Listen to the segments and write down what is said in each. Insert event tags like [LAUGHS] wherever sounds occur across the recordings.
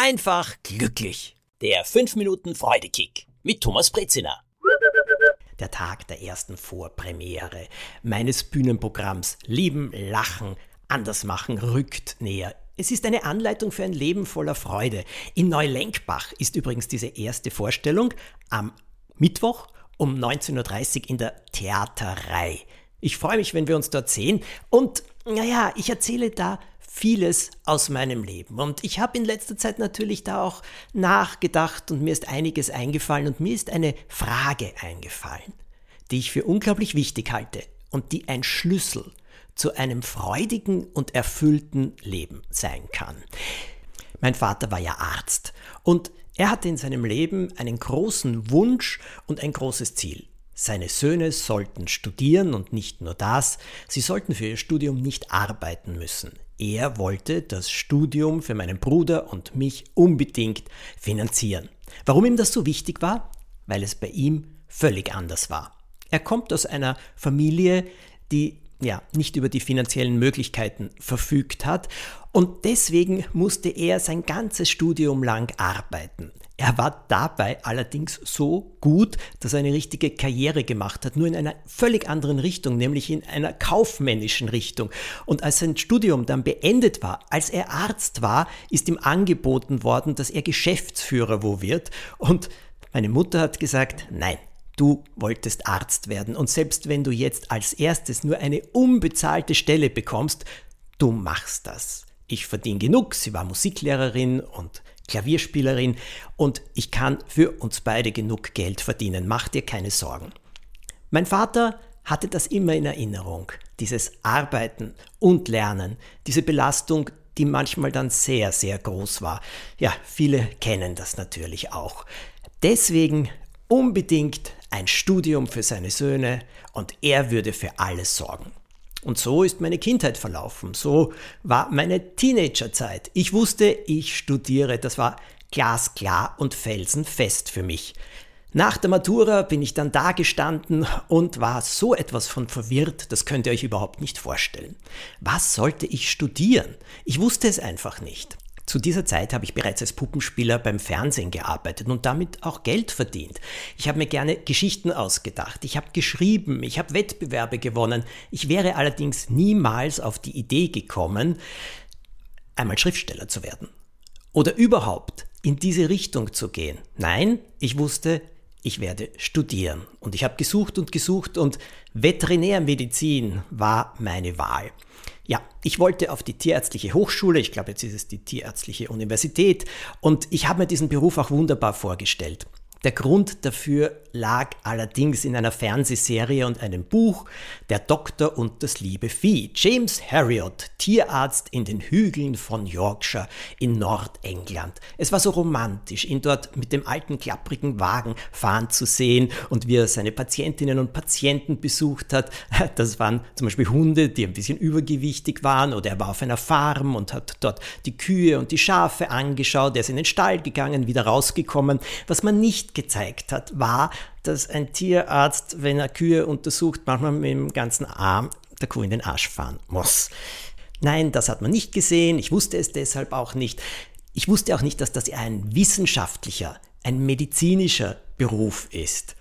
einfach glücklich. Der 5 Minuten Freudekick mit Thomas Brezina. Der Tag der ersten Vorpremiere meines Bühnenprogramms Lieben, Lachen, anders machen rückt näher. Es ist eine Anleitung für ein Leben voller Freude. In Neulenkbach ist übrigens diese erste Vorstellung am Mittwoch um 19.30 Uhr in der Theaterei. Ich freue mich, wenn wir uns dort sehen. Und naja, ich erzähle da vieles aus meinem Leben. Und ich habe in letzter Zeit natürlich da auch nachgedacht und mir ist einiges eingefallen und mir ist eine Frage eingefallen, die ich für unglaublich wichtig halte und die ein Schlüssel zu einem freudigen und erfüllten Leben sein kann. Mein Vater war ja Arzt und er hatte in seinem Leben einen großen Wunsch und ein großes Ziel. Seine Söhne sollten studieren und nicht nur das, sie sollten für ihr Studium nicht arbeiten müssen. Er wollte das Studium für meinen Bruder und mich unbedingt finanzieren. Warum ihm das so wichtig war? Weil es bei ihm völlig anders war. Er kommt aus einer Familie, die ja, nicht über die finanziellen Möglichkeiten verfügt hat und deswegen musste er sein ganzes Studium lang arbeiten. Er war dabei allerdings so gut, dass er eine richtige Karriere gemacht hat, nur in einer völlig anderen Richtung, nämlich in einer kaufmännischen Richtung. Und als sein Studium dann beendet war, als er Arzt war, ist ihm angeboten worden, dass er Geschäftsführer wo wird. Und meine Mutter hat gesagt, nein, du wolltest Arzt werden. Und selbst wenn du jetzt als erstes nur eine unbezahlte Stelle bekommst, du machst das. Ich verdiene genug, sie war Musiklehrerin und Klavierspielerin und ich kann für uns beide genug Geld verdienen, mach dir keine Sorgen. Mein Vater hatte das immer in Erinnerung, dieses Arbeiten und Lernen, diese Belastung, die manchmal dann sehr, sehr groß war. Ja, viele kennen das natürlich auch. Deswegen unbedingt ein Studium für seine Söhne und er würde für alles sorgen. Und so ist meine Kindheit verlaufen. So war meine Teenagerzeit. Ich wusste, ich studiere. Das war glasklar und felsenfest für mich. Nach der Matura bin ich dann da gestanden und war so etwas von verwirrt, das könnt ihr euch überhaupt nicht vorstellen. Was sollte ich studieren? Ich wusste es einfach nicht. Zu dieser Zeit habe ich bereits als Puppenspieler beim Fernsehen gearbeitet und damit auch Geld verdient. Ich habe mir gerne Geschichten ausgedacht, ich habe geschrieben, ich habe Wettbewerbe gewonnen. Ich wäre allerdings niemals auf die Idee gekommen, einmal Schriftsteller zu werden. Oder überhaupt in diese Richtung zu gehen. Nein, ich wusste, ich werde studieren. Und ich habe gesucht und gesucht und Veterinärmedizin war meine Wahl. Ja, ich wollte auf die Tierärztliche Hochschule, ich glaube jetzt ist es die Tierärztliche Universität, und ich habe mir diesen Beruf auch wunderbar vorgestellt. Der Grund dafür lag allerdings in einer Fernsehserie und einem Buch Der Doktor und das liebe Vieh. James Harriot, Tierarzt in den Hügeln von Yorkshire in Nordengland. Es war so romantisch, ihn dort mit dem alten klapprigen Wagen fahren zu sehen und wie er seine Patientinnen und Patienten besucht hat. [LAUGHS] Das waren zum Beispiel Hunde, die ein bisschen übergewichtig waren oder er war auf einer Farm und hat dort die Kühe und die Schafe angeschaut. Er ist in den Stall gegangen, wieder rausgekommen. Was man nicht gezeigt hat, war, dass ein Tierarzt, wenn er Kühe untersucht, manchmal mit dem ganzen Arm der Kuh in den Arsch fahren muss. Nein, das hat man nicht gesehen. Ich wusste es deshalb auch nicht. Ich wusste auch nicht, dass das ein wissenschaftlicher, ein medizinischer Beruf ist.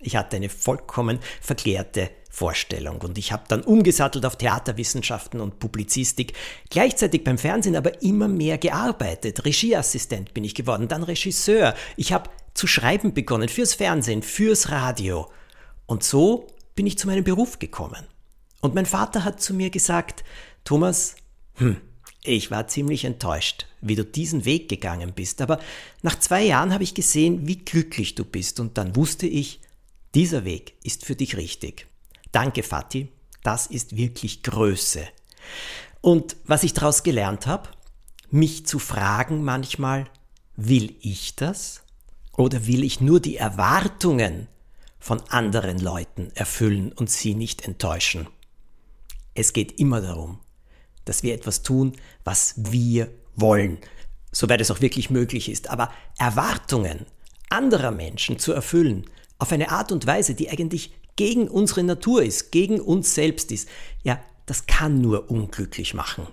Ich hatte eine vollkommen verklärte Vorstellung und ich habe dann umgesattelt auf Theaterwissenschaften und Publizistik, gleichzeitig beim Fernsehen aber immer mehr gearbeitet. Regieassistent bin ich geworden, dann Regisseur. Ich habe zu schreiben begonnen fürs Fernsehen, fürs Radio. Und so bin ich zu meinem Beruf gekommen. Und mein Vater hat zu mir gesagt, Thomas, hm, ich war ziemlich enttäuscht, wie du diesen Weg gegangen bist, aber nach zwei Jahren habe ich gesehen, wie glücklich du bist und dann wusste ich, dieser Weg ist für dich richtig. Danke, Fatih, das ist wirklich Größe. Und was ich daraus gelernt habe, mich zu fragen manchmal, will ich das? Oder will ich nur die Erwartungen von anderen Leuten erfüllen und sie nicht enttäuschen? Es geht immer darum, dass wir etwas tun, was wir wollen, soweit es auch wirklich möglich ist. Aber Erwartungen anderer Menschen zu erfüllen, auf eine Art und Weise, die eigentlich gegen unsere Natur ist, gegen uns selbst ist, ja, das kann nur unglücklich machen.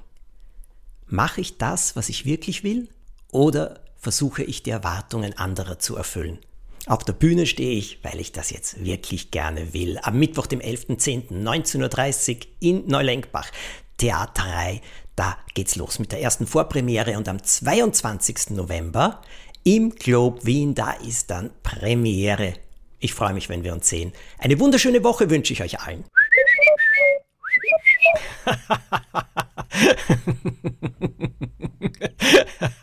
Mache ich das, was ich wirklich will? oder versuche ich die Erwartungen anderer zu erfüllen? Auf der Bühne stehe ich, weil ich das jetzt wirklich gerne will. Am Mittwoch, dem 11.10.19.30 Uhr in Neulenkbach. Theaterei, da geht's los mit der ersten Vorpremiere und am 22. November im Globe Wien, da ist dann Premiere. Ich freue mich, wenn wir uns sehen. Eine wunderschöne Woche wünsche ich euch allen. [LAUGHS]